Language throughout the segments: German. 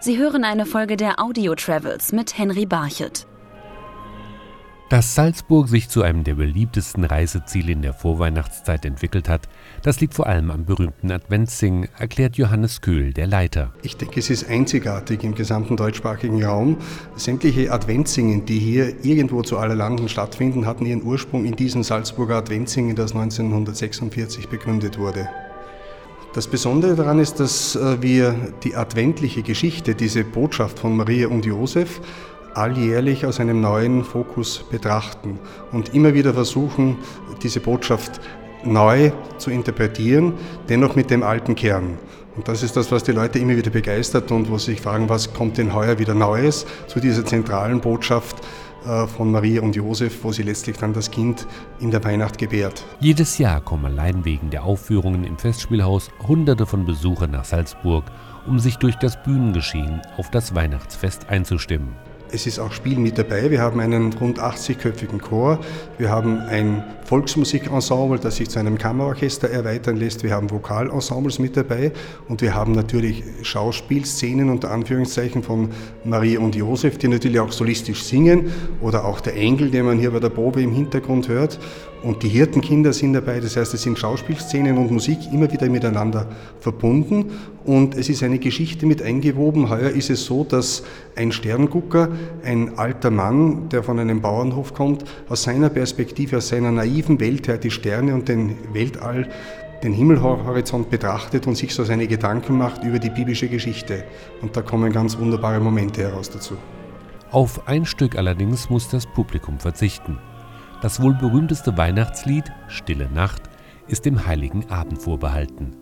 Sie hören eine Folge der Audio Travels mit Henry Barchet. Dass Salzburg sich zu einem der beliebtesten Reiseziele in der Vorweihnachtszeit entwickelt hat, das liegt vor allem am berühmten Adventssingen, erklärt Johannes Köhl, der Leiter. Ich denke, es ist einzigartig im gesamten deutschsprachigen Raum. Sämtliche Adventssingen, die hier irgendwo zu aller Landen stattfinden, hatten ihren Ursprung in diesem Salzburger Adventssingen, das 1946 begründet wurde. Das Besondere daran ist, dass äh, wir die adventliche Geschichte, diese Botschaft von Maria und Josef, alljährlich aus einem neuen Fokus betrachten und immer wieder versuchen, diese Botschaft neu zu interpretieren, dennoch mit dem alten Kern. Und das ist das, was die Leute immer wieder begeistert und wo sie sich fragen, was kommt denn heuer wieder Neues zu dieser zentralen Botschaft von Maria und Josef, wo sie letztlich dann das Kind in der Weihnacht gebärt. Jedes Jahr kommen allein wegen der Aufführungen im Festspielhaus Hunderte von Besuchern nach Salzburg, um sich durch das Bühnengeschehen auf das Weihnachtsfest einzustimmen. Es ist auch Spiel mit dabei. Wir haben einen rund 80-köpfigen Chor. Wir haben ein Volksmusikensemble, das sich zu einem Kammerorchester erweitern lässt. Wir haben Vokalensembles mit dabei und wir haben natürlich Schauspielszenen unter Anführungszeichen von Marie und Josef, die natürlich auch solistisch singen oder auch der Engel, den man hier bei der Probe im Hintergrund hört. Und die Hirtenkinder sind dabei, das heißt, es sind Schauspielszenen und Musik immer wieder miteinander verbunden. Und es ist eine Geschichte mit eingewoben. Heuer ist es so, dass ein Sterngucker, ein alter Mann, der von einem Bauernhof kommt, aus seiner Perspektive, aus seiner naiven Welt her die Sterne und den Weltall, den Himmelhorizont betrachtet und sich so seine Gedanken macht über die biblische Geschichte. Und da kommen ganz wunderbare Momente heraus dazu. Auf ein Stück allerdings muss das Publikum verzichten. Das wohl berühmteste Weihnachtslied, Stille Nacht, ist dem Heiligen Abend vorbehalten.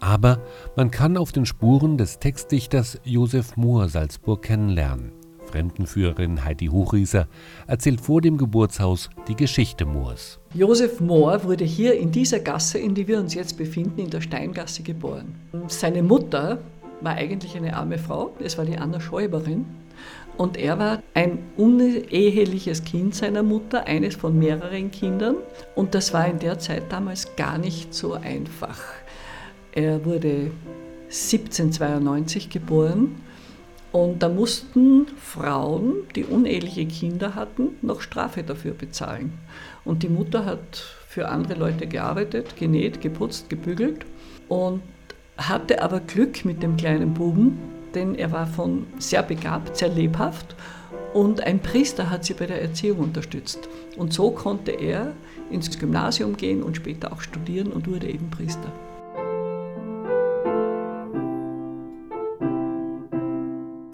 Aber man kann auf den Spuren des Textdichters Josef Mohr Salzburg kennenlernen. Fremdenführerin Heidi Hochrieser erzählt vor dem Geburtshaus die Geschichte Moors. Josef Mohr wurde hier in dieser Gasse, in die wir uns jetzt befinden, in der Steingasse geboren. Seine Mutter war eigentlich eine arme Frau, es war die Anna Schäuberin. Und er war ein uneheliches Kind seiner Mutter, eines von mehreren Kindern. Und das war in der Zeit damals gar nicht so einfach. Er wurde 1792 geboren und da mussten Frauen, die uneheliche Kinder hatten, noch Strafe dafür bezahlen. Und die Mutter hat für andere Leute gearbeitet, genäht, geputzt, gebügelt und hatte aber Glück mit dem kleinen Buben, denn er war von sehr begabt, sehr lebhaft und ein Priester hat sie bei der Erziehung unterstützt. Und so konnte er ins Gymnasium gehen und später auch studieren und wurde eben Priester.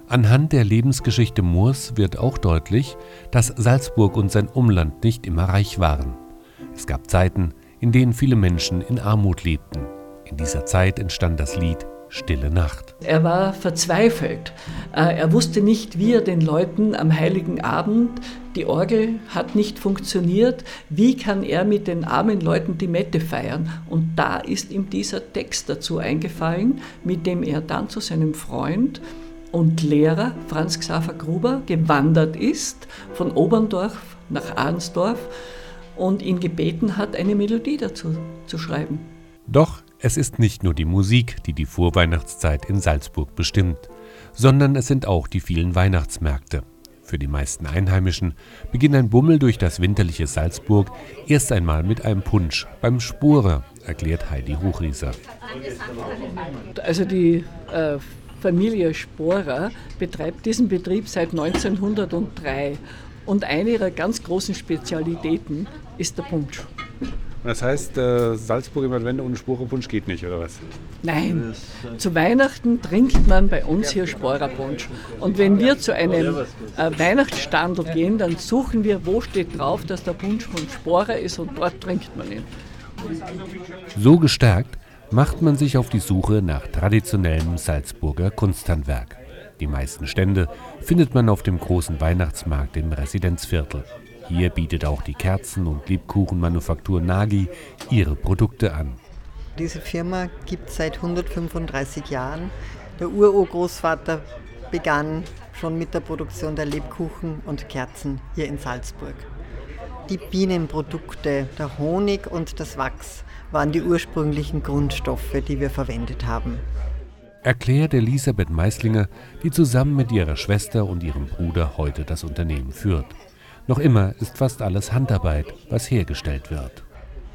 Anhand der Lebensgeschichte Moors wird auch deutlich, dass Salzburg und sein Umland nicht immer reich waren. Es gab Zeiten, in denen viele Menschen in Armut lebten. In dieser Zeit entstand das Lied Stille Nacht. Er war verzweifelt. Äh, er wusste nicht, wie er den Leuten am heiligen Abend, die Orgel hat nicht funktioniert, wie kann er mit den armen Leuten die Mette feiern? Und da ist ihm dieser Text dazu eingefallen, mit dem er dann zu seinem Freund und Lehrer Franz Xaver Gruber gewandert ist von Oberndorf nach Arnsdorf und ihn gebeten hat, eine Melodie dazu zu schreiben. Doch es ist nicht nur die Musik, die die Vorweihnachtszeit in Salzburg bestimmt, sondern es sind auch die vielen Weihnachtsmärkte. Für die meisten Einheimischen beginnt ein Bummel durch das winterliche Salzburg erst einmal mit einem Punsch beim Sporer, erklärt Heidi Hochrieser. Also die äh, Familie Sporer betreibt diesen Betrieb seit 1903 und eine ihrer ganz großen Spezialitäten ist der Punsch. Das heißt, äh, Salzburg im Advent ohne Sporenpunsch geht nicht, oder was? Nein, zu Weihnachten trinkt man bei uns hier Sporerpunsch. Und wenn wir zu einem äh, Weihnachtsstandel gehen, dann suchen wir, wo steht drauf, dass der Punsch von Sporer ist und dort trinkt man ihn. So gestärkt macht man sich auf die Suche nach traditionellem Salzburger Kunsthandwerk. Die meisten Stände findet man auf dem großen Weihnachtsmarkt im Residenzviertel. Hier bietet auch die Kerzen- und Lebkuchenmanufaktur Nagi ihre Produkte an. Diese Firma gibt es seit 135 Jahren. Der Ururgroßvater begann schon mit der Produktion der Lebkuchen und Kerzen hier in Salzburg. Die Bienenprodukte, der Honig und das Wachs waren die ursprünglichen Grundstoffe, die wir verwendet haben. Erklärt Elisabeth Meislinger, die zusammen mit ihrer Schwester und ihrem Bruder heute das Unternehmen führt. Noch immer ist fast alles Handarbeit, was hergestellt wird.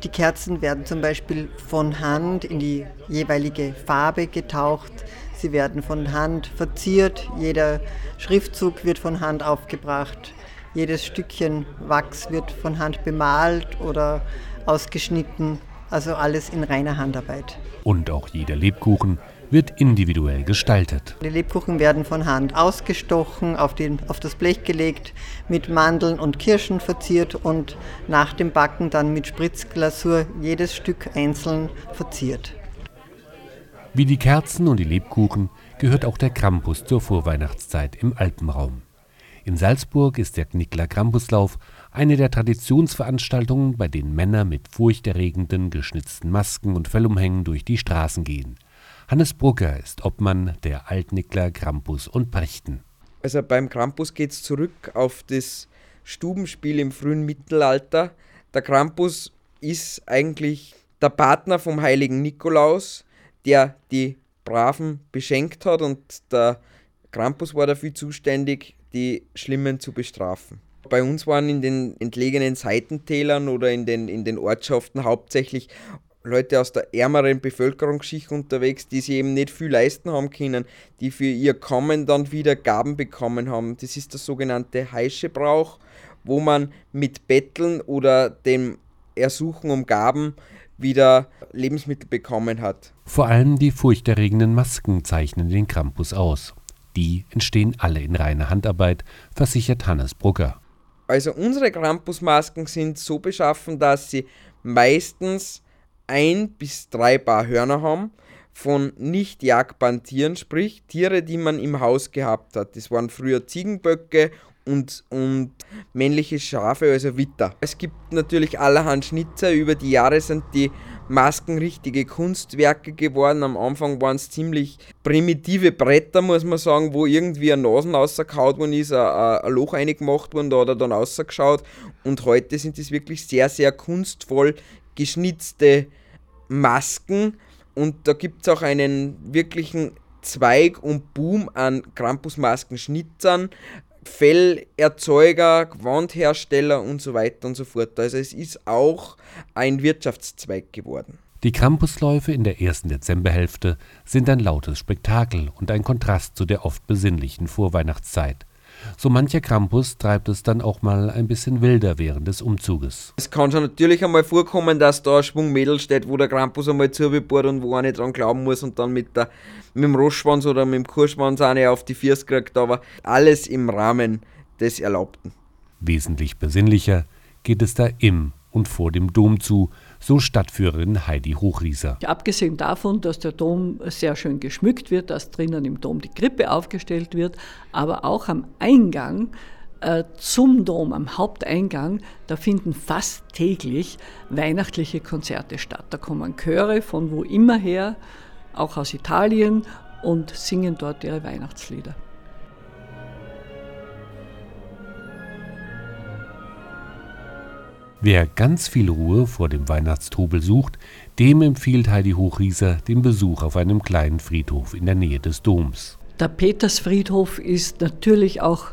Die Kerzen werden zum Beispiel von Hand in die jeweilige Farbe getaucht. Sie werden von Hand verziert. Jeder Schriftzug wird von Hand aufgebracht. Jedes Stückchen Wachs wird von Hand bemalt oder ausgeschnitten. Also alles in reiner Handarbeit. Und auch jeder Lebkuchen wird individuell gestaltet. Die Lebkuchen werden von Hand ausgestochen, auf, den, auf das Blech gelegt, mit Mandeln und Kirschen verziert und nach dem Backen dann mit Spritzglasur jedes Stück einzeln verziert. Wie die Kerzen und die Lebkuchen gehört auch der Krampus zur Vorweihnachtszeit im Alpenraum. In Salzburg ist der Knickler Krampuslauf eine der Traditionsveranstaltungen, bei denen Männer mit furchterregenden geschnitzten Masken und Fellumhängen durch die Straßen gehen. Hannes Brugger ist Obmann der Altnickler Krampus und Brechten. Also beim Krampus geht es zurück auf das Stubenspiel im frühen Mittelalter. Der Krampus ist eigentlich der Partner vom heiligen Nikolaus, der die Braven beschenkt hat und der Krampus war dafür zuständig, die Schlimmen zu bestrafen. Bei uns waren in den entlegenen Seitentälern oder in den, in den Ortschaften hauptsächlich Leute aus der ärmeren Bevölkerungsschicht unterwegs, die sich eben nicht viel leisten haben können, die für ihr Kommen dann wieder Gaben bekommen haben. Das ist der sogenannte Heischebrauch, wo man mit Betteln oder dem Ersuchen um Gaben wieder Lebensmittel bekommen hat. Vor allem die furchterregenden Masken zeichnen den Krampus aus. Die entstehen alle in reiner Handarbeit, versichert Hannes Brugger. Also unsere Krampusmasken sind so beschaffen, dass sie meistens ein bis drei Paar Hörner haben von nicht jagbaren Tieren, sprich Tiere, die man im Haus gehabt hat. Das waren früher Ziegenböcke und, und männliche Schafe, also Witter. Es gibt natürlich allerhand Schnitzer. Über die Jahre sind die Masken richtige Kunstwerke geworden. Am Anfang waren es ziemlich primitive Bretter, muss man sagen, wo irgendwie eine Nasen rausgehauen worden ist, ein, ein Loch eingemacht worden, da hat er dann rausgeschaut. Und heute sind es wirklich sehr, sehr kunstvoll geschnitzte Masken und da gibt es auch einen wirklichen Zweig und Boom an Krampusmaskenschnitzern, Fellerzeuger, Gewandhersteller und so weiter und so fort. Also es ist auch ein Wirtschaftszweig geworden. Die Krampusläufe in der ersten Dezemberhälfte sind ein lautes Spektakel und ein Kontrast zu der oft besinnlichen Vorweihnachtszeit. So mancher Krampus treibt es dann auch mal ein bisschen wilder während des Umzuges. Es kann schon natürlich einmal vorkommen, dass da ein Schwung Mädel steht, wo der Krampus einmal zubebohrt und wo er nicht dran glauben muss und dann mit, der, mit dem Rossschwanz oder mit dem Kurschwanz eine auf die Füße kriegt, aber alles im Rahmen des Erlaubten. Wesentlich besinnlicher geht es da im und vor dem Dom zu, so Stadtführerin Heidi Hochrieser. Abgesehen davon, dass der Dom sehr schön geschmückt wird, dass drinnen im Dom die Krippe aufgestellt wird, aber auch am Eingang äh, zum Dom, am Haupteingang, da finden fast täglich weihnachtliche Konzerte statt. Da kommen Chöre von wo immer her, auch aus Italien, und singen dort ihre Weihnachtslieder. Wer ganz viel Ruhe vor dem Weihnachtstrubel sucht, dem empfiehlt Heidi Hochrieser den Besuch auf einem kleinen Friedhof in der Nähe des Doms. Der Petersfriedhof ist natürlich auch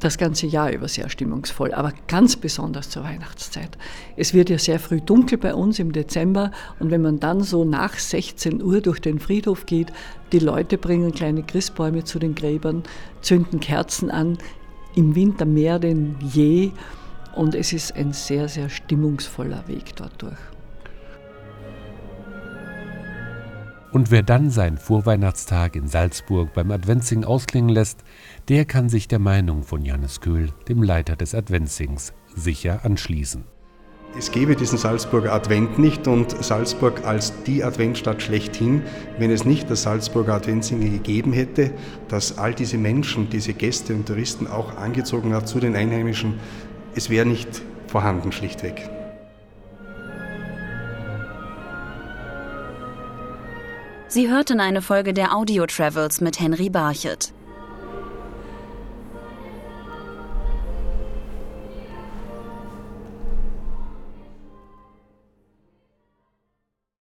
das ganze Jahr über sehr stimmungsvoll, aber ganz besonders zur Weihnachtszeit. Es wird ja sehr früh dunkel bei uns im Dezember und wenn man dann so nach 16 Uhr durch den Friedhof geht, die Leute bringen kleine Christbäume zu den Gräbern, zünden Kerzen an, im Winter mehr denn je und es ist ein sehr, sehr stimmungsvoller Weg dort durch. Und wer dann seinen Vorweihnachtstag in Salzburg beim Adventsing ausklingen lässt, der kann sich der Meinung von Johannes Köhl, dem Leiter des Adventsings, sicher anschließen. Es gäbe diesen Salzburger Advent nicht und Salzburg als die Adventstadt schlechthin, wenn es nicht das Salzburger Adventsing gegeben hätte, das all diese Menschen, diese Gäste und Touristen auch angezogen hat zu den Einheimischen, es wäre nicht vorhanden schlichtweg. Sie hörten eine Folge der Audio Travels mit Henry Barchet.